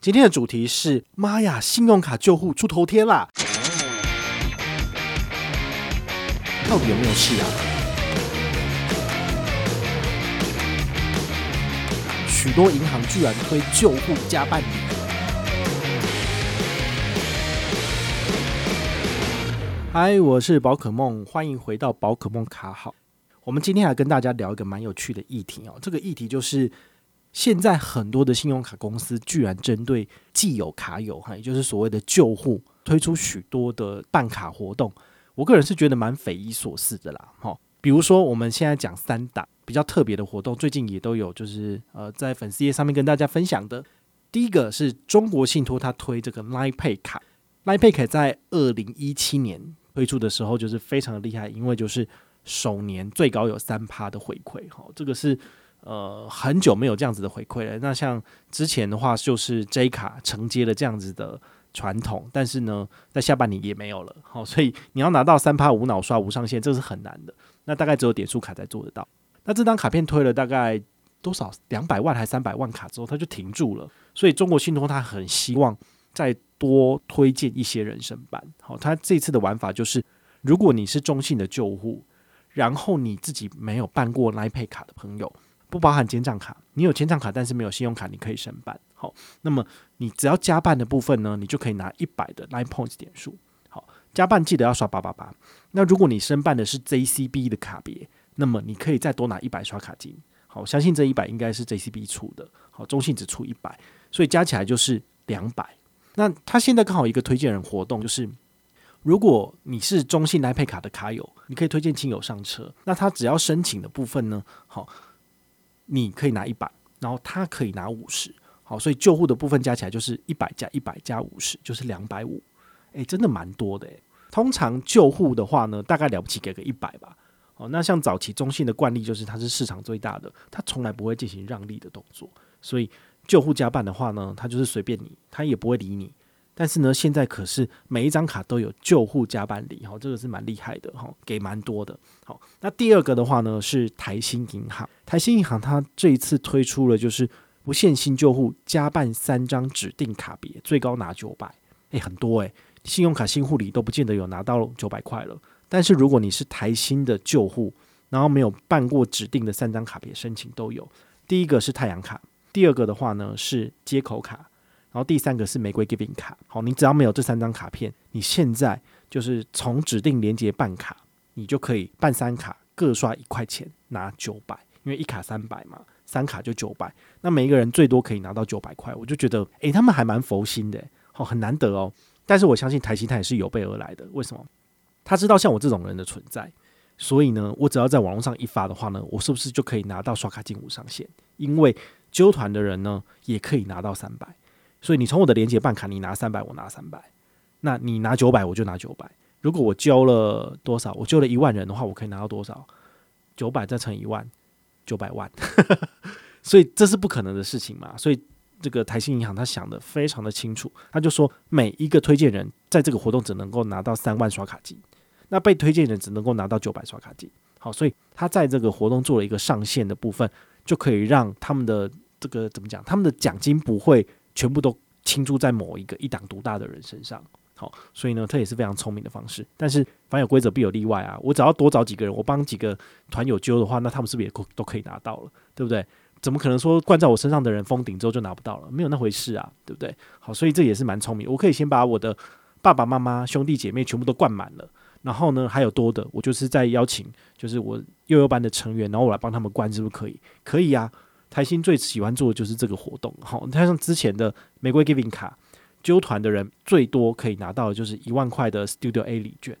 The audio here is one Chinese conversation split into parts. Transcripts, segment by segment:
今天的主题是：妈呀，信用卡救护出头天啦！到底有没有事啊？许多银行居然推旧户加办理。嗨，我是宝可梦，欢迎回到宝可梦卡号。我们今天来跟大家聊一个蛮有趣的议题哦。这个议题就是。现在很多的信用卡公司居然针对既有卡友哈，也就是所谓的旧户，推出许多的办卡活动。我个人是觉得蛮匪夷所思的啦。哈，比如说我们现在讲三档比较特别的活动，最近也都有，就是呃在粉丝页上面跟大家分享的。第一个是中国信托，它推这个 Line Pay 卡，Line Pay 卡在二零一七年推出的时候就是非常的厉害，因为就是首年最高有三趴的回馈。哈，这个是。呃，很久没有这样子的回馈了。那像之前的话，就是 J 卡承接了这样子的传统，但是呢，在下半年也没有了。好，所以你要拿到三趴无脑刷无上限，这是很难的。那大概只有点数卡才做得到。那这张卡片推了大概多少？两百万还是三百万卡之后，它就停住了。所以中国信托它很希望再多推荐一些人生版。好，它这次的玩法就是，如果你是中信的旧户，然后你自己没有办过 Line Pay 卡的朋友。不包含签帐卡，你有签账卡，但是没有信用卡，你可以申办。好，那么你只要加办的部分呢，你就可以拿一百的 Line Points 点数。好，加办记得要刷八八八。那如果你申办的是 JCB 的卡别，那么你可以再多拿一百刷卡金。好，我相信这一百应该是 JCB 出的。好，中信只出一百，所以加起来就是两百。那他现在刚好一个推荐人活动，就是如果你是中信 ip 卡的卡友，你可以推荐亲友上车。那他只要申请的部分呢，好。你可以拿一百，然后他可以拿五十，好，所以救护的部分加起来就是一百加一百加五十，就是两百五，诶，真的蛮多的诶。通常救护的话呢，大概了不起给个一百吧，哦，那像早期中信的惯例就是它是市场最大的，它从来不会进行让利的动作，所以救护加办的话呢，它就是随便你，它也不会理你。但是呢，现在可是每一张卡都有旧户加办理，哈，这个是蛮厉害的，哈，给蛮多的。好，那第二个的话呢是台新银行，台新银行它这一次推出了就是不限新旧户加办三张指定卡别，最高拿九百，诶，很多诶、信用卡新户里都不见得有拿到九百块了。但是如果你是台新的旧户，然后没有办过指定的三张卡别申请都有。第一个是太阳卡，第二个的话呢是接口卡。然后第三个是玫瑰 Giving 卡，好，你只要没有这三张卡片，你现在就是从指定连接办卡，你就可以办三卡各刷一块钱拿九百，因为一卡三百嘛，三卡就九百，那每一个人最多可以拿到九百块，我就觉得，诶，他们还蛮佛心的，好，很难得哦。但是我相信台新他也是有备而来的，为什么？他知道像我这种人的存在，所以呢，我只要在网络上一发的话呢，我是不是就可以拿到刷卡金无上限？因为揪团的人呢，也可以拿到三百。所以你从我的连接办卡，你拿三百，我拿三百，那你拿九百，我就拿九百。如果我交了多少，我交了一万人的话，我可以拿到多少？九百再乘一万，九百万。所以这是不可能的事情嘛。所以这个台新银行他想得非常的清楚，他就说每一个推荐人在这个活动只能够拿到三万刷卡金，那被推荐人只能够拿到九百刷卡金。好，所以他在这个活动做了一个上限的部分，就可以让他们的这个怎么讲？他们的奖金不会。全部都倾注在某一个一党独大的人身上，好，所以呢，这也是非常聪明的方式。但是凡有规则必有例外啊！我只要多找几个人，我帮几个团友揪的话，那他们是不是也都可以拿到了？对不对？怎么可能说灌在我身上的人封顶之后就拿不到了？没有那回事啊，对不对？好，所以这也是蛮聪明。我可以先把我的爸爸妈妈、兄弟姐妹全部都灌满了，然后呢，还有多的，我就是再邀请，就是我幼幼班的成员，然后我来帮他们灌，是不是可以？可以啊。台新最喜欢做的就是这个活动，好，它像之前的玫瑰 Giving 卡，揪团的人最多可以拿到的就是一万块的 Studio A 礼券，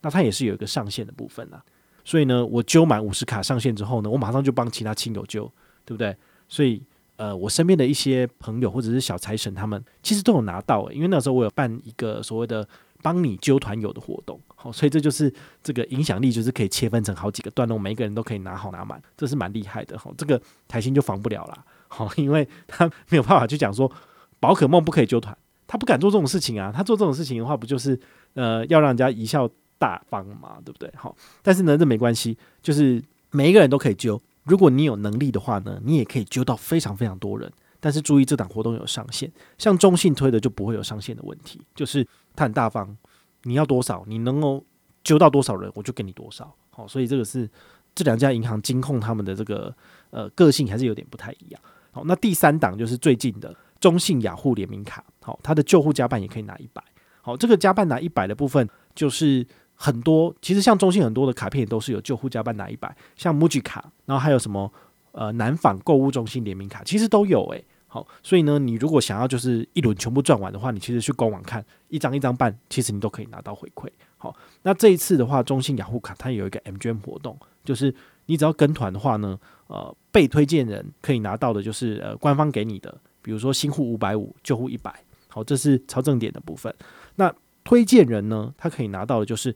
那它也是有一个上限的部分啦。所以呢，我揪满五十卡上限之后呢，我马上就帮其他亲友揪，对不对？所以呃，我身边的一些朋友或者是小财神他们其实都有拿到，因为那时候我有办一个所谓的。帮你揪团友的活动，好，所以这就是这个影响力，就是可以切分成好几个段落，每一个人都可以拿好拿满，这是蛮厉害的哈。这个台新就防不了啦，好，因为他没有办法去讲说宝可梦不可以揪团，他不敢做这种事情啊。他做这种事情的话，不就是呃要让人家贻笑大方嘛，对不对？好，但是呢，这没关系，就是每一个人都可以揪。如果你有能力的话呢，你也可以揪到非常非常多人。但是注意这档活动有上限，像中信推的就不会有上限的问题，就是他很大方，你要多少，你能够揪到多少人，我就给你多少。好，所以这个是这两家银行金控他们的这个呃个性还是有点不太一样。好，那第三档就是最近的中信雅虎联名卡，好，它的旧户加办也可以拿一百。好，这个加办拿一百的部分，就是很多其实像中信很多的卡片都是有旧户加办拿一百，像 MUJI 卡，然后还有什么呃南纺购物中心联名卡，其实都有诶、好，所以呢，你如果想要就是一轮全部赚完的话，你其实去官网看一张一张办，其实你都可以拿到回馈。好，那这一次的话，中信雅虎卡它有一个 MGM 活动，就是你只要跟团的话呢，呃，被推荐人可以拿到的就是呃官方给你的，比如说新户五百五，旧户一百。好，这是超正点的部分。那推荐人呢，他可以拿到的就是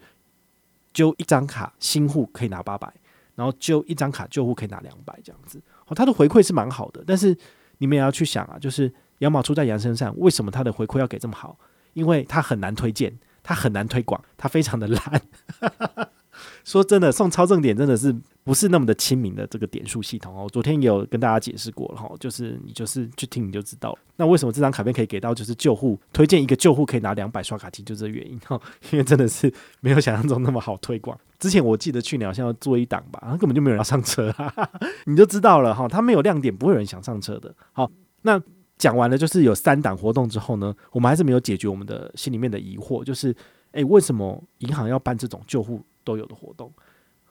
揪一张卡，新户可以拿八百，然后揪一张卡，旧户可以拿两百这样子。好，他的回馈是蛮好的，但是。你们也要去想啊，就是羊毛出在羊身上，为什么他的回馈要给这么好？因为他很难推荐，他很难推广，他非常的烂。说真的，送超正点真的是不是那么的亲民的这个点数系统哦。昨天也有跟大家解释过了哈，就是你就是去听你就知道。那为什么这张卡片可以给到就是救护推荐一个救护可以拿两百刷卡金，就这原因哈，因为真的是没有想象中那么好推广。之前我记得去年好像要做一档吧，根本就没有人要上车，哈哈，你就知道了哈。它没有亮点，不会有人想上车的。好，那讲完了就是有三档活动之后呢，我们还是没有解决我们的心里面的疑惑，就是诶，为什么银行要办这种救护？都有的活动，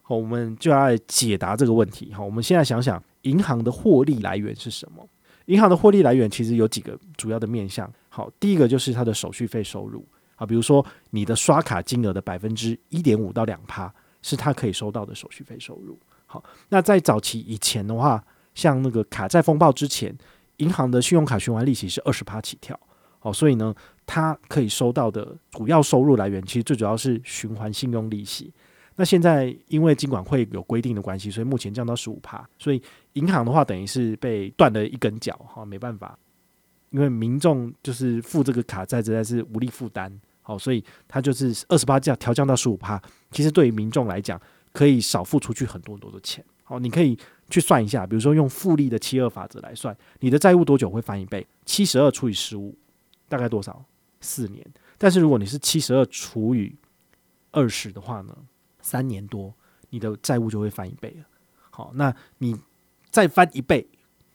好，我们就要解答这个问题。好，我们现在想想，银行的获利来源是什么？银行的获利来源其实有几个主要的面向。好，第一个就是它的手续费收入。好，比如说你的刷卡金额的百分之一点五到两趴，是它可以收到的手续费收入。好，那在早期以前的话，像那个卡债风暴之前，银行的信用卡循环利息是二十趴起跳。好，所以呢，它可以收到的主要收入来源，其实最主要是循环信用利息。那现在因为金管会有规定的关系，所以目前降到十五趴，所以银行的话等于是被断了一根脚哈，没办法，因为民众就是付这个卡债实在是无力负担，好，所以它就是二十八降调降到十五趴，其实对于民众来讲，可以少付出去很多很多的钱。好，你可以去算一下，比如说用复利的七二法则来算，你的债务多久会翻一倍？七十二除以十五，大概多少？四年。但是如果你是七十二除以二十的话呢？三年多，你的债务就会翻一倍了。好，那你再翻一倍，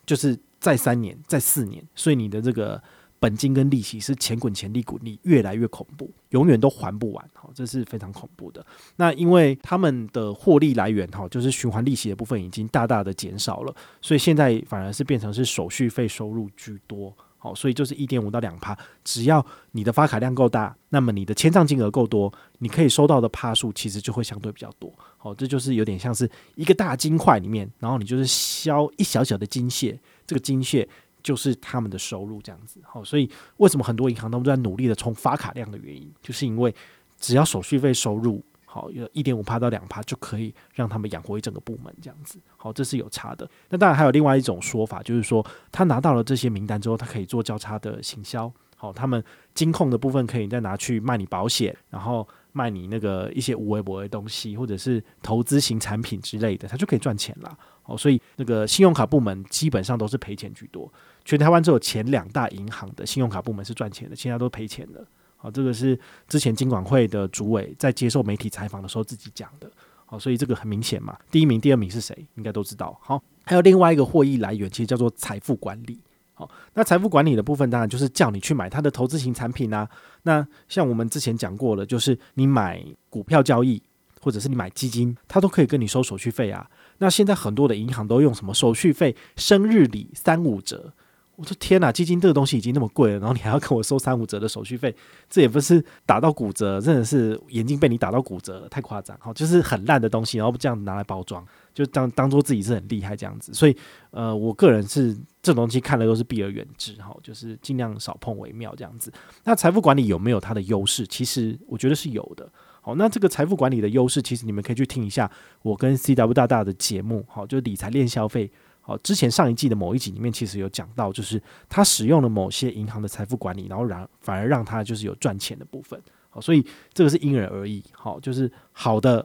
就是再三年、再四年，所以你的这个本金跟利息是钱滚钱、利滚利，越来越恐怖，永远都还不完。好，这是非常恐怖的。那因为他们的获利来源，哈，就是循环利息的部分已经大大的减少了，所以现在反而是变成是手续费收入居多。好，所以就是一点五到两趴，只要你的发卡量够大，那么你的签账金额够多，你可以收到的趴数其实就会相对比较多。好，这就是有点像是一个大金块里面，然后你就是削一小小的金屑，这个金屑就是他们的收入这样子。好，所以为什么很多银行他们都在努力的冲发卡量的原因，就是因为只要手续费收入。好，有一点五趴到两趴就可以让他们养活一整个部门这样子。好，这是有差的。那当然还有另外一种说法，就是说他拿到了这些名单之后，他可以做交叉的行销。好，他们金控的部分可以再拿去卖你保险，然后卖你那个一些无微博的东西，或者是投资型产品之类的，他就可以赚钱了。好，所以那个信用卡部门基本上都是赔钱居多。全台湾只有前两大银行的信用卡部门是赚钱的，其他都赔钱的。好，这个是之前金管会的主委在接受媒体采访的时候自己讲的。好，所以这个很明显嘛，第一名、第二名是谁，应该都知道。好，还有另外一个获益来源，其实叫做财富管理。好，那财富管理的部分，当然就是叫你去买它的投资型产品啊。那像我们之前讲过了，就是你买股票交易，或者是你买基金，它都可以跟你收手续费啊。那现在很多的银行都用什么手续费、生日礼三五折。我说天哪，基金这个东西已经那么贵了，然后你还要跟我收三五折的手续费，这也不是打到骨折，真的是眼睛被你打到骨折，太夸张。好，就是很烂的东西，然后这样拿来包装，就当当做自己是很厉害这样子。所以，呃，我个人是这东西看了都是避而远之，哈，就是尽量少碰为妙这样子。那财富管理有没有它的优势？其实我觉得是有的。好，那这个财富管理的优势，其实你们可以去听一下我跟 CW 大大的节目，好，就是理财练消费。好，之前上一季的某一集里面，其实有讲到，就是他使用了某些银行的财富管理，然后让反而让他就是有赚钱的部分。好，所以这个是因人而异。好，就是好的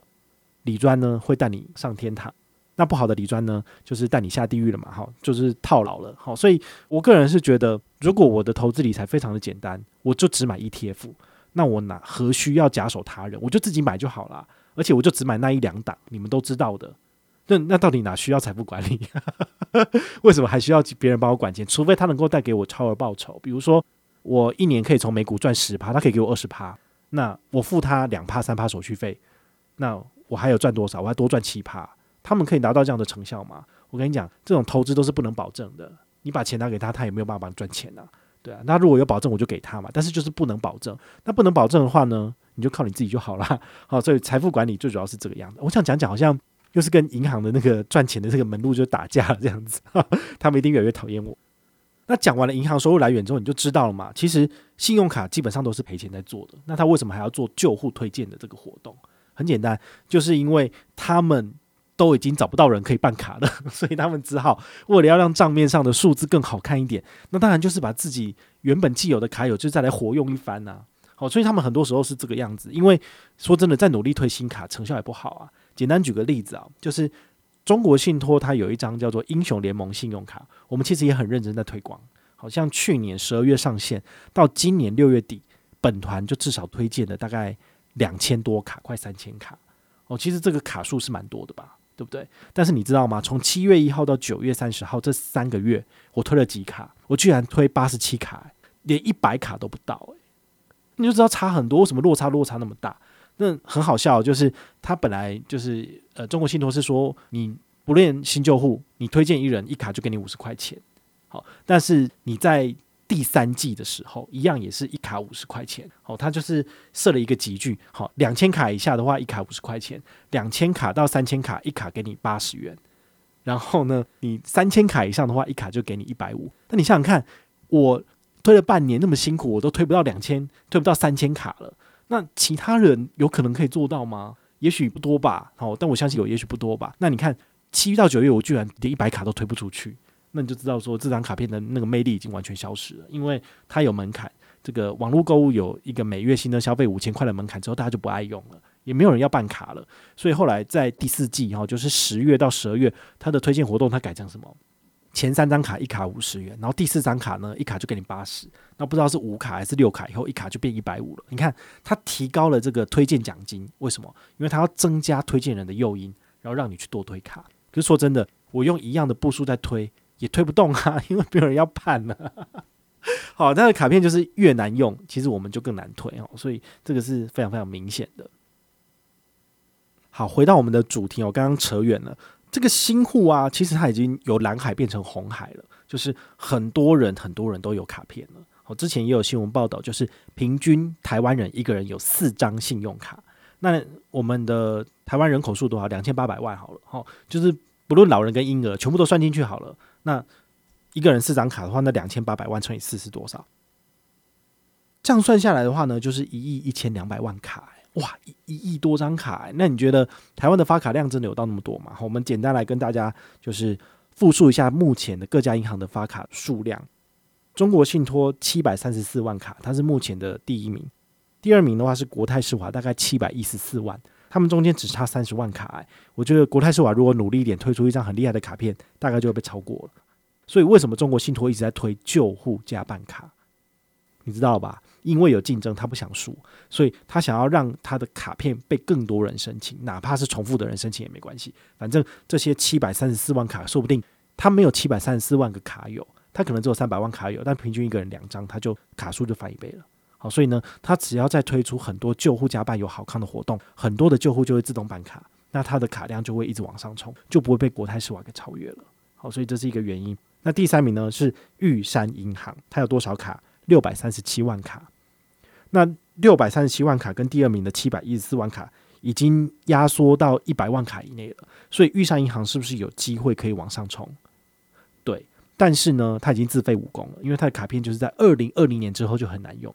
理专呢会带你上天堂，那不好的理专呢，就是带你下地狱了嘛，哈，就是套牢了，好，所以我个人是觉得，如果我的投资理财非常的简单，我就只买 ETF，那我哪何须要假手他人，我就自己买就好了，而且我就只买那一两档，你们都知道的。那那到底哪需要财富管理？为什么还需要别人帮我管钱？除非他能够带给我超额报酬，比如说我一年可以从美股赚十趴，他可以给我二十趴，那我付他两趴三趴手续费，那我还有赚多少？我还多赚七趴。他们可以达到这样的成效吗？我跟你讲，这种投资都是不能保证的。你把钱拿给他，他也没有办法帮你赚钱呐、啊。对啊，那如果有保证，我就给他嘛。但是就是不能保证。那不能保证的话呢，你就靠你自己就好了。好，所以财富管理最主要是这个样子。我想讲讲，好像。又是跟银行的那个赚钱的这个门路就打架了这样子，他们一定越来越讨厌我。那讲完了银行收入来源之后，你就知道了嘛。其实信用卡基本上都是赔钱在做的。那他为什么还要做旧户推荐的这个活动？很简单，就是因为他们都已经找不到人可以办卡了，所以他们只好为了要让账面上的数字更好看一点，那当然就是把自己原本既有的卡友就再来活用一番呐。好，所以他们很多时候是这个样子。因为说真的，在努力推新卡，成效也不好啊。简单举个例子啊，就是中国信托它有一张叫做“英雄联盟”信用卡，我们其实也很认真在推广。好像去年十二月上线，到今年六月底，本团就至少推荐了大概两千多卡，快三千卡。哦，其实这个卡数是蛮多的吧，对不对？但是你知道吗？从七月一号到九月三十号这三个月，我推了几卡？我居然推八十七卡，连一百卡都不到，你就知道差很多，为什么落差落差那么大？那很好笑，就是他本来就是呃，中国信托是说你不练新旧户，你推荐一人一卡就给你五十块钱，好，但是你在第三季的时候，一样也是一卡五十块钱，好，他就是设了一个级距，好，两千卡以下的话一卡五十块钱，两千卡到三千卡一卡给你八十元，然后呢，你三千卡以上的话一卡就给你一百五，那你想想看，我推了半年那么辛苦，我都推不到两千，推不到三千卡了。那其他人有可能可以做到吗？也许不多吧。好，但我相信有，也许不多吧。那你看，七月到九月，我居然连一百卡都推不出去，那你就知道说这张卡片的那个魅力已经完全消失了，因为它有门槛。这个网络购物有一个每月新的消费五千块的门槛之后，大家就不爱用了，也没有人要办卡了。所以后来在第四季哈，就是十月到十二月，它的推荐活动它改成什么？前三张卡一卡五十元，然后第四张卡呢，一卡就给你八十，那不知道是五卡还是六卡，以后一卡就变一百五了。你看，它提高了这个推荐奖金，为什么？因为它要增加推荐人的诱因，然后让你去多推卡。可是说真的，我用一样的步数在推，也推不动啊，因为没有人要判了。好，它的卡片就是越难用，其实我们就更难推哦，所以这个是非常非常明显的。好，回到我们的主题，我刚刚扯远了。这个新户啊，其实它已经由蓝海变成红海了，就是很多人很多人都有卡片了。好，之前也有新闻报道，就是平均台湾人一个人有四张信用卡。那我们的台湾人口数多少？两千八百万好了，好，就是不论老人跟婴儿，全部都算进去好了。那一个人四张卡的话，那两千八百万乘以四是多少？这样算下来的话呢，就是一亿一千两百万卡。哇，一亿多张卡，那你觉得台湾的发卡量真的有到那么多吗？好，我们简单来跟大家就是复述一下目前的各家银行的发卡数量。中国信托七百三十四万卡，它是目前的第一名。第二名的话是国泰世华，大概七百一十四万，他们中间只差三十万卡。我觉得国泰世华如果努力一点，推出一张很厉害的卡片，大概就会被超过了。所以为什么中国信托一直在推旧户加办卡？你知道吧？因为有竞争，他不想输，所以他想要让他的卡片被更多人申请，哪怕是重复的人申请也没关系。反正这些七百三十四万卡，说不定他没有七百三十四万个卡友，他可能只有三百万卡友，但平均一个人两张，他就卡数就翻一倍了。好，所以呢，他只要再推出很多旧户加办有好康的活动，很多的旧户就会自动办卡，那他的卡量就会一直往上冲，就不会被国泰世华给超越了。好，所以这是一个原因。那第三名呢是玉山银行，它有多少卡？六百三十七万卡。那六百三十七万卡跟第二名的七百一十四万卡已经压缩到一百万卡以内了，所以玉山银行是不是有机会可以往上冲？对，但是呢，它已经自废武功了，因为它的卡片就是在二零二零年之后就很难用。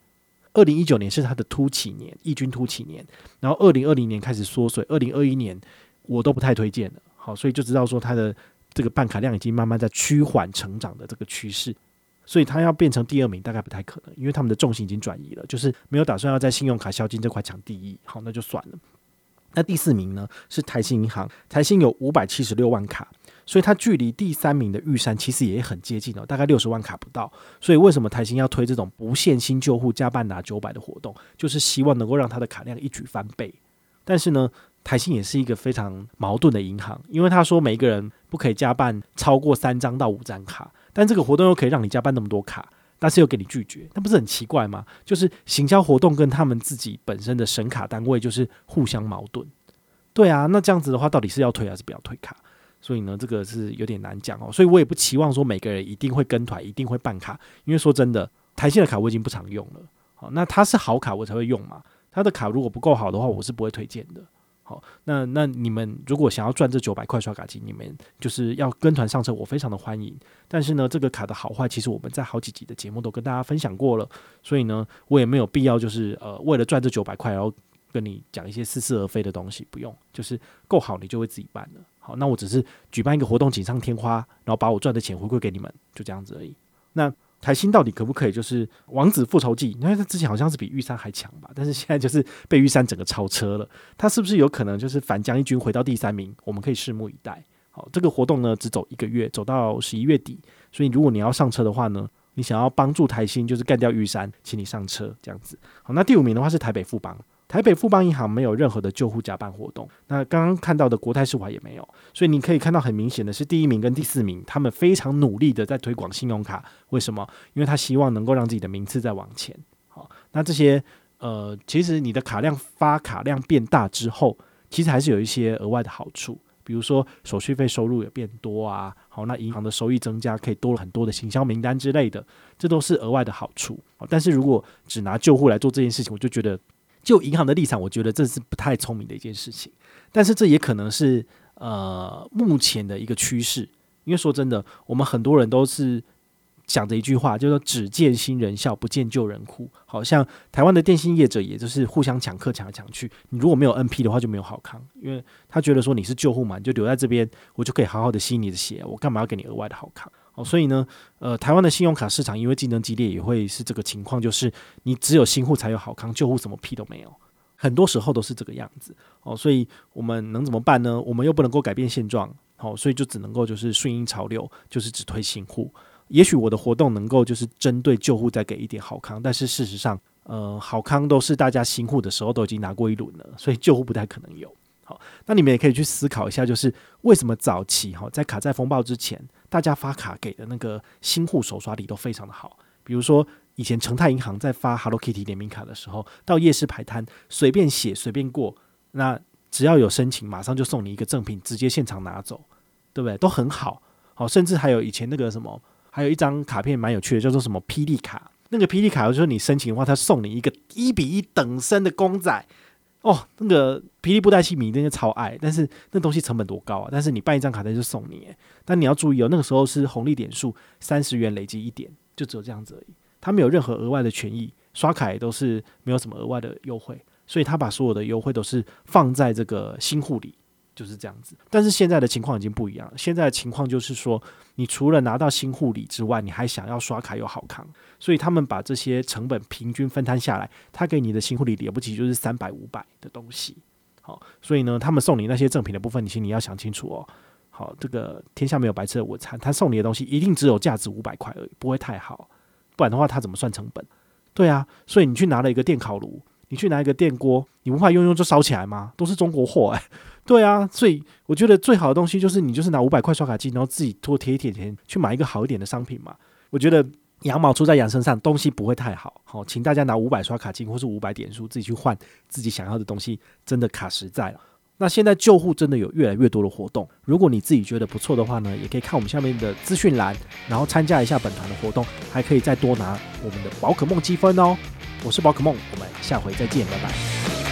二零一九年是它的突起年，异军突起年，然后二零二零年开始缩水，二零二一年我都不太推荐了。好，所以就知道说它的这个办卡量已经慢慢在趋缓成长的这个趋势。所以他要变成第二名，大概不太可能，因为他们的重心已经转移了，就是没有打算要在信用卡销金这块抢第一。好，那就算了。那第四名呢是台新银行，台新有五百七十六万卡，所以它距离第三名的玉山其实也很接近哦，大概六十万卡不到。所以为什么台新要推这种不限新旧户加半拿九百的活动，就是希望能够让它的卡量一举翻倍。但是呢，台新也是一个非常矛盾的银行，因为他说每一个人不可以加办超过三张到五张卡，但这个活动又可以让你加办那么多卡，但是又给你拒绝，那不是很奇怪吗？就是行销活动跟他们自己本身的审卡单位就是互相矛盾。对啊，那这样子的话，到底是要退还是不要退卡？所以呢，这个是有点难讲哦。所以我也不期望说每个人一定会跟团，一定会办卡，因为说真的，台新的卡我已经不常用了。好，那它是好卡我才会用嘛。它的卡如果不够好的话，我是不会推荐的。好，那那你们如果想要赚这九百块刷卡金，你们就是要跟团上车，我非常的欢迎。但是呢，这个卡的好坏，其实我们在好几集的节目都跟大家分享过了，所以呢，我也没有必要就是呃为了赚这九百块，然后跟你讲一些似是而非的东西，不用，就是够好你就会自己办了。好，那我只是举办一个活动，锦上添花，然后把我赚的钱回馈给你们，就这样子而已。那。台新到底可不可以？就是《王子复仇记》，因为他之前好像是比玉山还强吧，但是现在就是被玉山整个超车了。他是不是有可能就是反将一军回到第三名？我们可以拭目以待。好，这个活动呢只走一个月，走到十一月底。所以如果你要上车的话呢，你想要帮助台新就是干掉玉山，请你上车这样子。好，那第五名的话是台北富邦。台北富邦银行没有任何的救护加办活动，那刚刚看到的国泰世华也没有，所以你可以看到很明显的是第一名跟第四名，他们非常努力的在推广信用卡。为什么？因为他希望能够让自己的名次再往前。好，那这些呃，其实你的卡量发卡量变大之后，其实还是有一些额外的好处，比如说手续费收入也变多啊。好，那银行的收益增加，可以多了很多的行销名单之类的，这都是额外的好处。但是如果只拿救护来做这件事情，我就觉得。就银行的立场，我觉得这是不太聪明的一件事情，但是这也可能是呃目前的一个趋势。因为说真的，我们很多人都是讲着一句话，就是说只见新人笑，不见旧人哭。好像台湾的电信业者，也就是互相抢客抢来抢去。你如果没有 NP 的话，就没有好康，因为他觉得说你是旧户嘛，你就留在这边，我就可以好好的吸你的血，我干嘛要给你额外的好康？所以呢，呃，台湾的信用卡市场因为竞争激烈，也会是这个情况，就是你只有新户才有好康，旧户什么屁都没有，很多时候都是这个样子。哦，所以我们能怎么办呢？我们又不能够改变现状，好，所以就只能够就是顺应潮流，就是只推新户。也许我的活动能够就是针对旧户再给一点好康，但是事实上，呃，好康都是大家新户的时候都已经拿过一轮了，所以旧户不太可能有。那你们也可以去思考一下，就是为什么早期哈在卡债风暴之前，大家发卡给的那个新户手刷礼都非常的好。比如说以前诚泰银行在发 Hello Kitty 联名卡的时候，到夜市排摊随便写随便过，那只要有申请，马上就送你一个赠品，直接现场拿走，对不对？都很好。好，甚至还有以前那个什么，还有一张卡片蛮有趣的，叫做什么霹雳卡。那个霹雳卡就是你申请的话，他送你一个一比一等身的公仔。哦，那个霹雳布袋戏迷真的超爱，但是那东西成本多高啊！但是你办一张卡他就送你，但你要注意哦，那个时候是红利点数三十元累积一点，就只有这样子而已，他没有任何额外的权益，刷卡也都是没有什么额外的优惠，所以他把所有的优惠都是放在这个新户里。就是这样子，但是现在的情况已经不一样。现在的情况就是说，你除了拿到新护理之外，你还想要刷卡又好康，所以他们把这些成本平均分摊下来，他给你的新护理了不起就是三百五百的东西。好，所以呢，他们送你那些赠品的部分，你心里要想清楚哦。好，这个天下没有白吃的午餐，他送你的东西一定只有价值五百块而已，不会太好，不然的话他怎么算成本？对啊，所以你去拿了一个电烤炉，你去拿一个电锅，你无法用用就烧起来吗？都是中国货哎。对啊，所以我觉得最好的东西就是你就是拿五百块刷卡机，然后自己多贴一点钱去买一个好一点的商品嘛。我觉得羊毛出在羊身上，东西不会太好。好，请大家拿五百刷卡金或是五百点数自己去换自己想要的东西，真的卡实在了。那现在旧户真的有越来越多的活动，如果你自己觉得不错的话呢，也可以看我们下面的资讯栏，然后参加一下本团的活动，还可以再多拿我们的宝可梦积分哦。我是宝可梦，我们下回再见，拜拜。